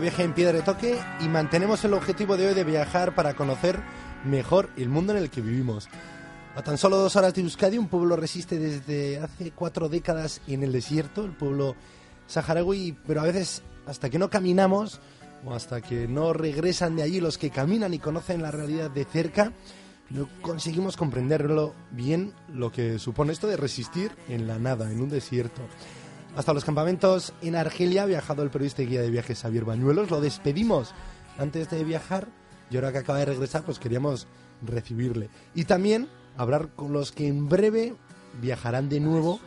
Viaje en Piedra de Toque y mantenemos el objetivo de hoy de viajar para conocer mejor el mundo en el que vivimos. A tan solo dos horas de Euskadi, un pueblo resiste desde hace cuatro décadas en el desierto, el pueblo saharaui, pero a veces hasta que no caminamos o hasta que no regresan de allí los que caminan y conocen la realidad de cerca, no conseguimos comprenderlo bien lo que supone esto de resistir en la nada, en un desierto. Hasta los campamentos en Argelia ha viajado el periodista y guía de viajes Javier Bañuelos. Lo despedimos antes de viajar y ahora que acaba de regresar, pues queríamos recibirle. Y también hablar con los que en breve viajarán de nuevo,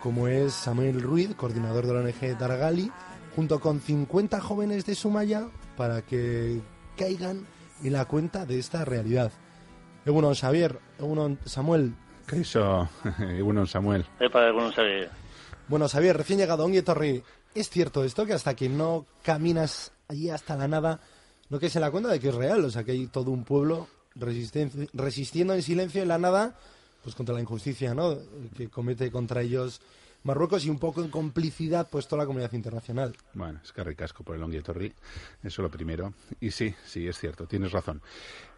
como es Samuel Ruiz, coordinador de la ONG Dargali, junto con 50 jóvenes de Sumaya para que caigan en la cuenta de esta realidad. Egunon Xavier, Egunon Samuel. ¿Qué hizo Egunon Samuel? Epa, Egunon Xavier. Bueno, Xavier, recién llegado a ¿es cierto esto que hasta que no caminas allí hasta la nada, no que se la cuenta de que es real? O sea, que hay todo un pueblo resistiendo en silencio en la nada, pues contra la injusticia, ¿no? Que comete contra ellos Marruecos y un poco en complicidad pues toda la comunidad internacional. Bueno, es que ricasco por el Onguietorri, eso lo primero. Y sí, sí, es cierto, tienes razón.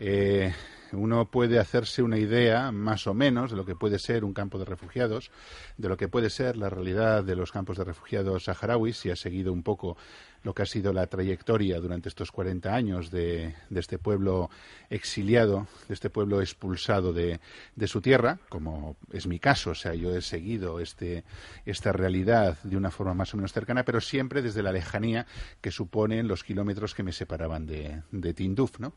Eh, uno puede hacerse una idea, más o menos, de lo que puede ser un campo de refugiados, de lo que puede ser la realidad de los campos de refugiados saharauis, si ha seguido un poco lo que ha sido la trayectoria durante estos 40 años de, este pueblo exiliado, de este pueblo expulsado de, su tierra, como es mi caso, o sea, yo he seguido este, esta realidad de una forma más o menos cercana, pero siempre desde la lejanía que suponen los kilómetros que me separaban de, de Tinduf, ¿no?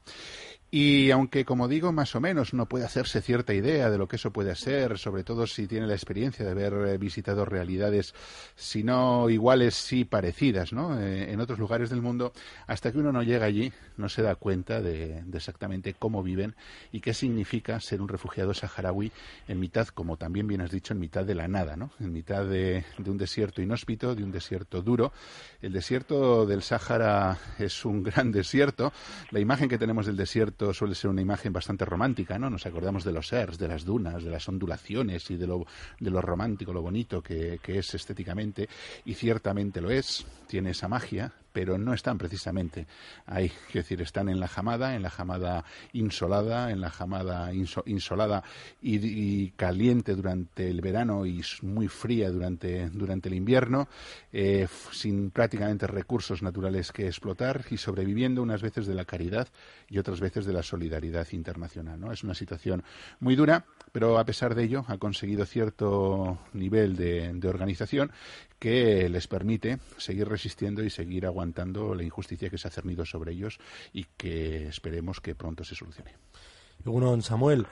Y aunque, como digo, más o menos uno puede hacerse cierta idea de lo que eso puede ser, sobre todo si tiene la experiencia de haber eh, visitado realidades, si no iguales, sí parecidas, ¿no? Eh, en otros lugares del mundo, hasta que uno no llega allí, no se da cuenta de, exactamente cómo viven y qué significa ser un refugiado saharaui en mitad, como también bien has dicho, en mitad de la nada, ¿no? En mitad de, un desierto inhóspito, de un desierto duro. El desierto del Sáhara es un gran desierto. La imagen que tenemos del desierto suele ser una imagen bastante romántica, ¿no? Nos acordamos de los ers, de las dunas, de las ondulaciones y de lo, de lo romántico, lo bonito que, que es estéticamente, y ciertamente lo es, tiene esa magia, pero no están precisamente ahí. Quiero decir, están en la jamada, en la jamada insolada, en la jamada insolada y, caliente durante el verano y muy fría durante, durante el invierno, eh, sin prácticamente recursos naturales que explotar y sobreviviendo unas veces de la caridad y otras veces de la solidaridad internacional. ¿no? Es una situación muy dura, pero a pesar de ello ha conseguido cierto nivel de organización que les permite seguir resistiendo y seguir aguantando la injusticia que se ha cernido sobre ellos y que esperemos que pronto se solucione. Uno, Samuel.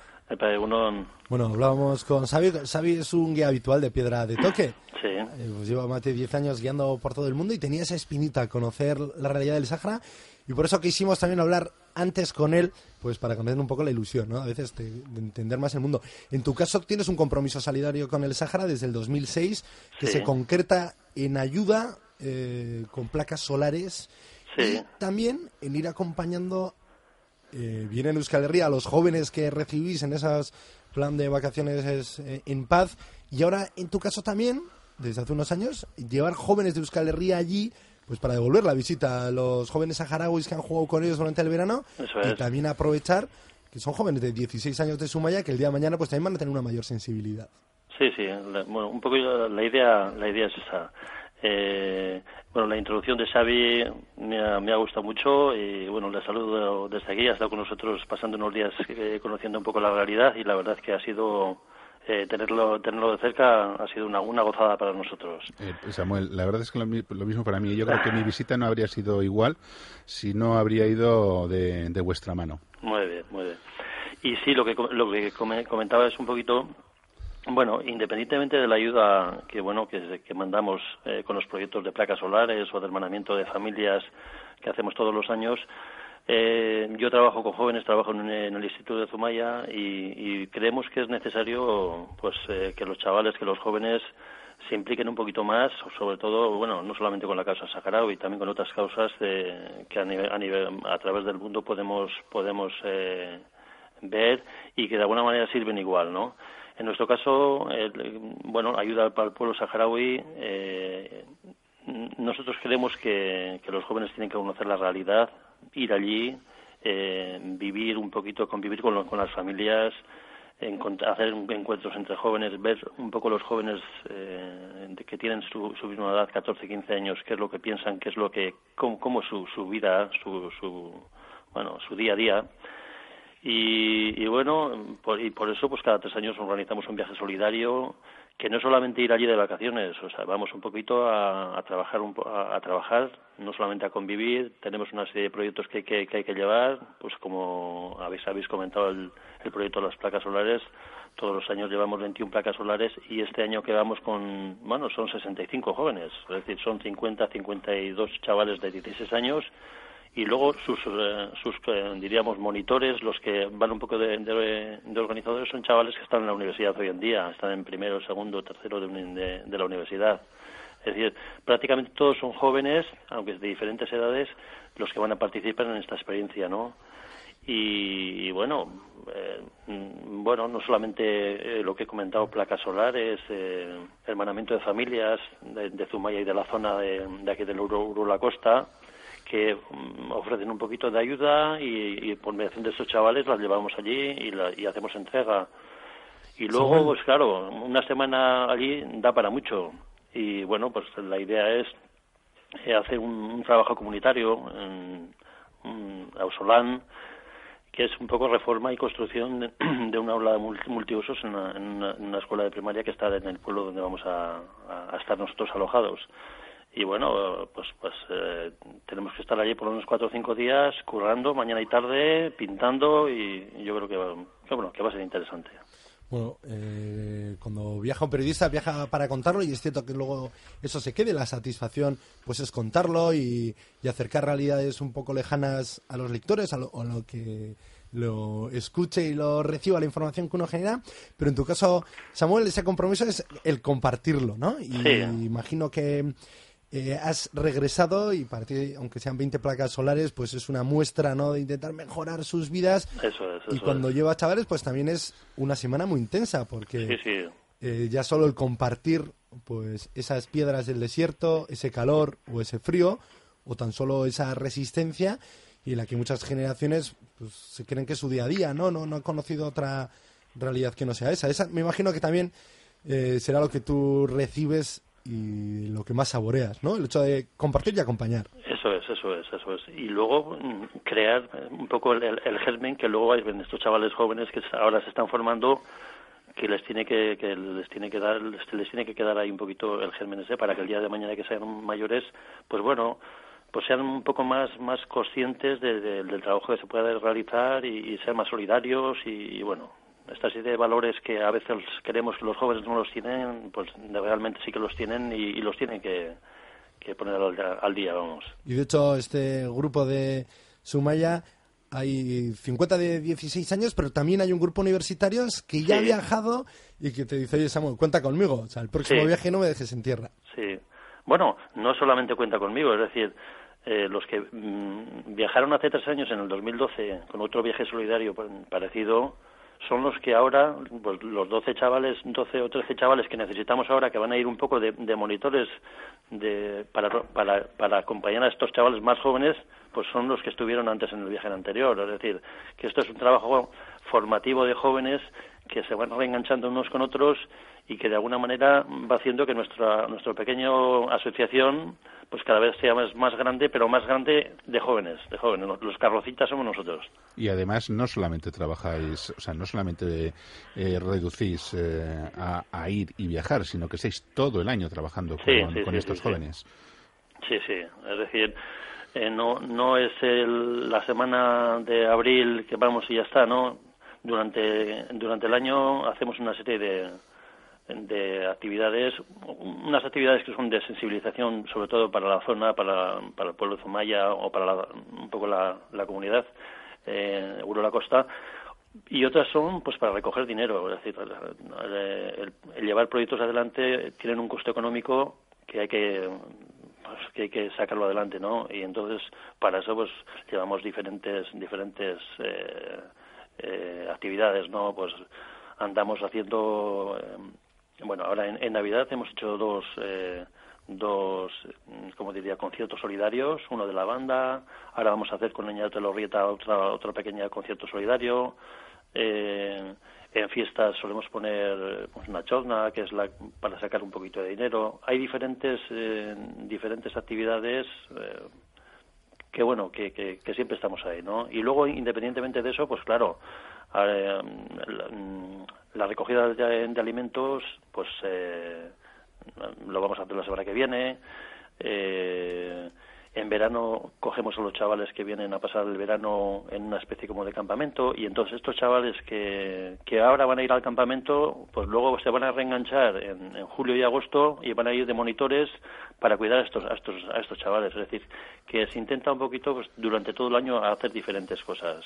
Bueno, hablábamos con Xavi. Xavi es un guía habitual de Piedra de Toque. Sí. Eh, pues lleva más de 10 años guiando por todo el mundo y tenía esa espinita, conocer la realidad del Sahara. Y por eso quisimos también hablar antes con él, pues para cambiar un poco la ilusión, ¿no? A veces de, entender más el mundo. En tu caso tienes un compromiso solidario con el Sahara desde el 2006 que se concreta en ayuda eh, con placas solares y también en ir acompañando eh, bien en Euskal Herria a los jóvenes que recibís en esas plan de vacaciones eh, en paz y ahora en tu caso también desde hace unos años llevar jóvenes de Euskal Herria allí pues para devolver la visita a los jóvenes saharauis que han jugado con ellos durante el verano y también aprovechar que son jóvenes de 16 años de Sumaya que el día de mañana pues también van a tener una mayor sensibilidad. Sí, sí, bueno, un poco la idea, la idea es esa. Eh, bueno, la introducción de Xavi me ha, me ha, gustado mucho y bueno, le saludo desde aquí, ha estado con nosotros pasando unos días eh, conociendo un poco la realidad y la verdad es que ha sido eh, tenerlo, tenerlo de cerca ha sido una, una gozada para nosotros. Eh, Samuel, la verdad es que lo, mismo para mí. Yo creo que mi visita no habría sido igual si no habría ido de, vuestra mano. Muy bien, muy bien. Y sí, lo que, lo que comentaba es un poquito bueno, independientemente de la ayuda que bueno que, que mandamos eh, con los proyectos de placas solares o de hermanamiento de familias que hacemos todos los años, eh, yo trabajo con jóvenes, trabajo en, el Instituto de Zumaya y, creemos que es necesario pues eh, que los chavales, que los jóvenes se impliquen un poquito más, sobre todo, bueno, no solamente con la causa saharaui, también con otras causas que a, nivel, a, través del mundo podemos podemos eh, ver y que de alguna manera sirven igual, ¿no? En nuestro caso, bueno, ayuda para el pueblo saharaui eh, nosotros creemos que, los jóvenes tienen que conocer la realidad, ir allí, eh, vivir un poquito, convivir con, con las familias, hacer encuentros entre jóvenes, ver un poco los jóvenes eh, que tienen su, su, misma edad, 14, 15 años, qué es lo que piensan, qué es lo que, cómo, cómo su, su vida, su, su, bueno, su día a día. Y, y bueno, y por eso pues cada tres años organizamos un viaje solidario que no es solamente ir allí de vacaciones, o sea, vamos un poquito a, trabajar, un, a, trabajar, no solamente a convivir, tenemos una serie de proyectos que, que, hay que llevar, pues como habéis, habéis comentado el, el proyecto de las placas solares, todos los años llevamos 21 placas solares y este año quedamos con, bueno, son 65 jóvenes, es decir, son 50, 52 chavales de 16 años y luego sus, eh, sus eh, diríamos, monitores, los que van un poco de, de, organizadores, son chavales que están en la universidad hoy en día, están en primero, segundo, tercero de, de, la universidad. Es decir, prácticamente todos son jóvenes, aunque de diferentes edades, los que van a participar en esta experiencia, ¿no? Y, bueno, eh, bueno, no solamente lo que he comentado, placas solares, hermanamiento de familias de, Zumaya y de la zona de, aquí del Uro, la Costa, que mm, ofrecen un poquito de ayuda y, por mediación de estos chavales las llevamos allí y, hacemos entrega. Y luego, pues claro, una semana allí da para mucho. Y bueno, pues la idea es eh, hacer un, trabajo comunitario en, Ausolán, que es un poco reforma y construcción de, una aula multiusos en una, escuela de primaria que está en el pueblo donde vamos a estar nosotros alojados y bueno, pues pues eh, tenemos que estar allí por unos cuatro o cinco días currando mañana y tarde, pintando y, yo creo que, bueno, que va a ser interesante. Bueno, eh, cuando viaja un periodista viaja para contarlo y es cierto que luego eso se quede, la satisfacción pues es contarlo y, acercar realidades un poco lejanas a los lectores, a lo, a lo que lo escuche y lo reciba la información que uno genera, pero en tu caso, Samuel, ese compromiso es el compartirlo, ¿no? Y imagino que eh, has regresado y para ti, aunque sean 20 placas solares, pues es una muestra ¿no? de intentar mejorar sus vidas. Eso es. y cuando lleva chavales, pues también es una semana muy intensa, porque eh, ya solo el compartir pues esas piedras del desierto, ese calor o ese frío, o tan solo esa resistencia, y en la que muchas generaciones pues, se creen que es su día a día, ¿no? No, no han conocido otra realidad que no sea esa. esa me imagino que también eh, será lo que tú recibes y lo que más saboreas, ¿no? El hecho de compartir y acompañar. Eso es, eso es, eso es. Y luego mm, crear un poco el, germen que luego hay estos chavales jóvenes que ahora se están formando que les tiene que, que les tiene que dar les, tiene que quedar ahí un poquito el germen ese para que el día de mañana que sean mayores pues bueno pues sean un poco más más conscientes del trabajo que se puede realizar y, sean más solidarios y bueno esta serie de valores que a veces queremos que los jóvenes no los tienen, pues realmente sí que los tienen y, los tienen que, poner al, día, vamos. Y de hecho, este grupo de Sumaya hay 50 de 16 años, pero también hay un grupo universitario que ya ha viajado y que te dice, oye Samuel, cuenta conmigo. O sea, el próximo viaje no me dejes en tierra. Sí. Bueno, no solamente cuenta conmigo, es decir, eh, los que mm, viajaron hace tres años, en el 2012, con otro viaje solidario parecido, son los que ahora, pues los 12 chavales, 12 o 13 chavales que necesitamos ahora, que van a ir un poco de, monitores de, para, para, para acompañar a estos chavales más jóvenes, pues son los que estuvieron antes en el viaje anterior. Es decir, que esto es un trabajo formativo de jóvenes que se van reenganchando unos con otros y que de alguna manera va haciendo que nuestra nuestra pequeña asociación pues cada vez sea más, más grande, pero más grande de jóvenes, de jóvenes. Los carrocitas somos nosotros. Y además no solamente trabajáis, o sea, no solamente eh, reducís eh, a, ir y viajar, sino que estáis todo el año trabajando con, estos jóvenes. Sí, sí, es decir, eh, no, no es la semana de abril que vamos y ya está, ¿no? Durante, durante el año hacemos una serie de, de actividades, unas actividades que son de sensibilización, sobre todo para la zona, para, para el pueblo de Zumaya o para un poco la, la comunidad eh, la Costa, y otras son pues para recoger dinero, es decir, el, llevar proyectos adelante tienen un costo económico que hay que pues, que hay que sacarlo adelante, ¿no? Y entonces para eso pues llevamos diferentes diferentes eh, eh, actividades, ¿no? Pues andamos haciendo eh, bueno, ahora en, Navidad hemos hecho dos, eh, dos, como diría, conciertos solidarios, uno de la banda, ahora vamos a hacer con Niña de Lorrieta otra, otro pequeño concierto solidario, eh, en fiestas solemos poner pues, una chorna, que es la, para sacar un poquito de dinero. Hay diferentes, eh, diferentes actividades eh, que, bueno, que, que, que, siempre estamos ahí, ¿no? Y luego, independientemente de eso, pues claro, eh, la, recogida de, alimentos, pues lo vamos a hacer la semana que viene. Eh, en verano cogemos a los chavales que vienen a pasar el verano en una especie como de campamento y entonces estos chavales que, que ahora van a ir al campamento, pues luego se van a reenganchar en, en julio y agosto y van a ir de monitores para cuidar a estos, a estos, a estos chavales. Es decir, que se intenta un poquito pues, durante todo el año hacer diferentes cosas.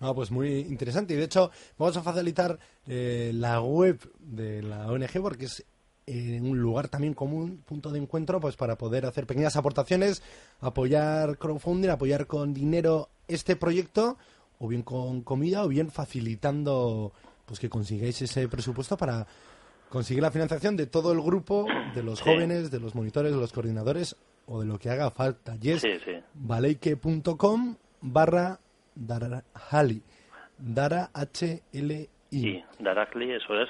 Ah, pues muy interesante. Y de hecho, vamos a facilitar eh, la web de la ONG porque es en un lugar también común, punto de encuentro, pues para poder hacer pequeñas aportaciones, apoyar crowdfunding, apoyar con dinero este proyecto, o bien con comida, o bien facilitando pues que consigáis ese presupuesto para conseguir la financiación de todo el grupo, de los jóvenes, de los monitores, de los coordinadores, o de lo que haga falta. Y es valeike.com barra darahali. Dara H-L-I. Sí, Darahli, eso es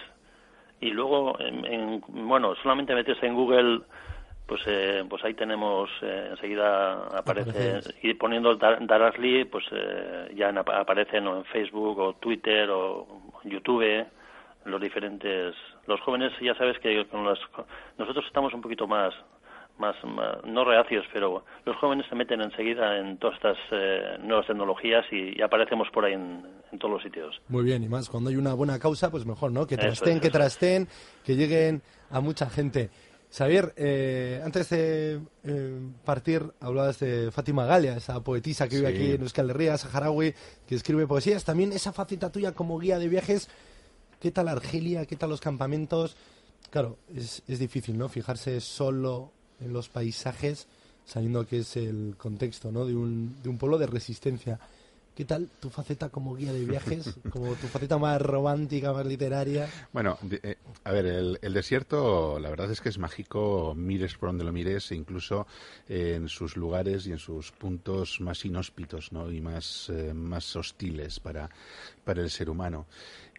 y luego en, bueno solamente metes en Google pues eh, pues ahí tenemos eh, enseguida aparece y poniendo Darasli pues eh, ya aparecen en Facebook o Twitter o YouTube los diferentes los jóvenes ya sabes que con los, nosotros estamos un poquito más más, no reacios, pero los jóvenes se meten enseguida en todas estas eh, nuevas tecnologías y, aparecemos por ahí en, todos los sitios. Muy bien, y más cuando hay una buena causa, pues mejor, ¿no? Que trasten, que trasten, que lleguen a mucha gente. Xavier, eh, antes de eh, partir, hablabas de Fátima Galia, esa poetisa que vive aquí en Euskal Herria, saharaui, que escribe poesías. También esa faceta tuya como guía de viajes. ¿Qué tal Argelia? ¿Qué tal los campamentos? Claro, es, es difícil, ¿no? Fijarse solo en los paisajes, sabiendo que es el contexto ¿no? de, un, de un pueblo de resistencia. ¿Qué tal tu faceta como guía de viajes? Como tu faceta más romántica, más literaria. Bueno, eh, a ver, el, el, desierto, la verdad es que es mágico, mires por donde lo mires, e incluso en sus lugares y en sus puntos más inhóspitos ¿no? y más, eh, más hostiles para, para el ser humano.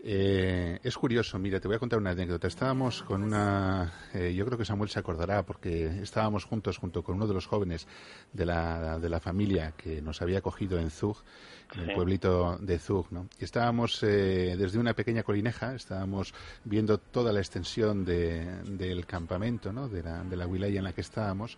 Eh, es curioso, mira, te voy a contar una anécdota. Estábamos con una, eh, yo creo que Samuel se acordará, porque estábamos juntos junto con uno de los jóvenes de la, de la familia que nos había cogido en Zug en el pueblito de Zug, ¿no? Y estábamos eh, desde una pequeña colineja, estábamos viendo toda la extensión del campamento, ¿no? De la, de la wilaya en la que estábamos.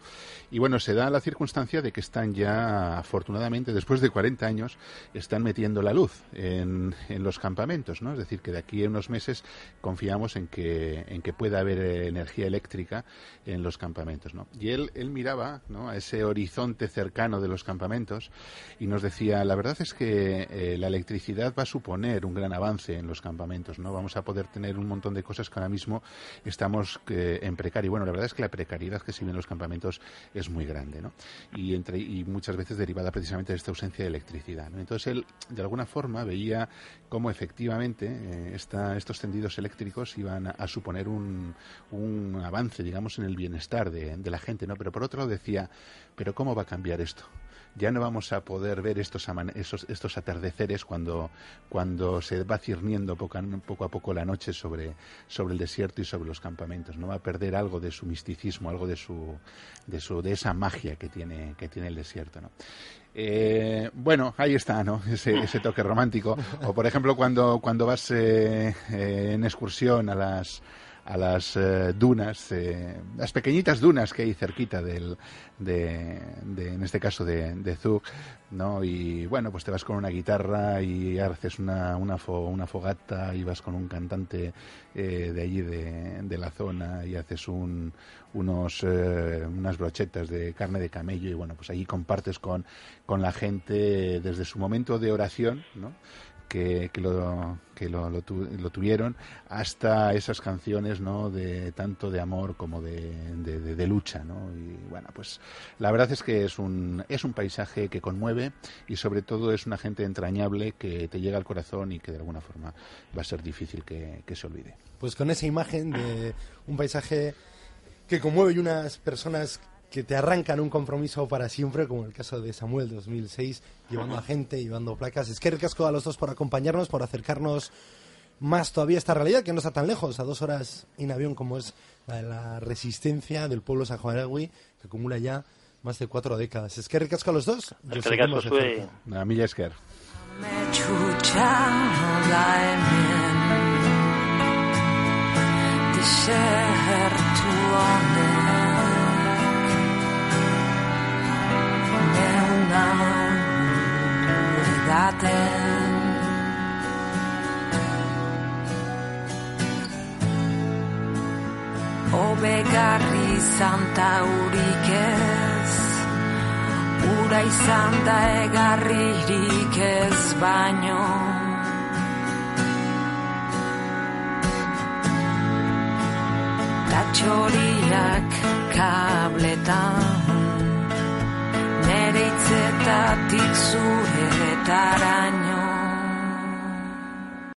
Y bueno, se da la circunstancia de que están ya, afortunadamente, después de 40 años, están metiendo la luz en, en los campamentos, ¿no? Es decir, que de aquí a unos meses confiamos en que, en que pueda haber energía eléctrica en los campamentos, ¿no? Y él, él miraba, ¿no? A ese horizonte cercano de los campamentos y nos decía, la verdad es que eh, la electricidad va a suponer un gran avance en los campamentos, ¿no? Vamos a poder tener un montón de cosas que ahora mismo estamos eh, en precario. Bueno, la verdad es que la precariedad que se vive en los campamentos es muy grande, ¿no? Y, entre, y muchas veces derivada precisamente de esta ausencia de electricidad. Entonces él, de alguna forma, veía cómo efectivamente eh, estos tendidos eléctricos iban a, suponer un, un, avance, digamos, en el bienestar de, de la gente, ¿no? Pero por otro lado decía, ¿pero cómo va a cambiar esto? ya no vamos a poder ver estos, esos, estos atardeceres cuando, cuando se va cirniendo poco a, poco a poco la noche sobre, sobre el desierto y sobre los campamentos. No va a perder algo de su misticismo, algo de su, de su, de esa magia que tiene, que tiene el desierto, ¿no? Eh, bueno, ahí está, ¿no? Ese, ese, toque romántico. O, por ejemplo, cuando, cuando vas eh, eh, en excursión a las, a las eh, dunas, eh, las pequeñitas dunas que hay cerquita del, de, en este caso de, de Zug, ¿no? Y bueno, pues te vas con una guitarra y haces una, una, una fogata y vas con un cantante eh, de allí de, de, la zona y haces un, unos, unas brochetas de carne de camello y bueno, pues allí compartes con, con la gente desde su momento de oración, ¿no? Que, lo, que lo, tuvieron, hasta esas canciones ¿no? de tanto de amor como de, de, lucha. ¿no? Y bueno, pues la verdad es que es un, es un paisaje que conmueve y sobre todo es una gente entrañable que te llega al corazón y que de alguna forma va a ser difícil que, que se olvide. Pues con esa imagen de un paisaje que conmueve y unas personas que te arrancan un compromiso para siempre, como el caso de Samuel 2006, llevando a gente, llevando placas. Es que ricasco a los dos por acompañarnos, por acercarnos más todavía a esta realidad, que no está tan lejos, a dos horas en avión como es la de la resistencia del pueblo saharaui, que acumula ya más de cuatro décadas. Es que ricasco a los dos. Es que ricasco zue. A mila esker. Desertu honek edaten Obegarri zanta urik ez Ura izan da egarririk ez baino. Ta txoriak kabletan bizetatik zuretaraino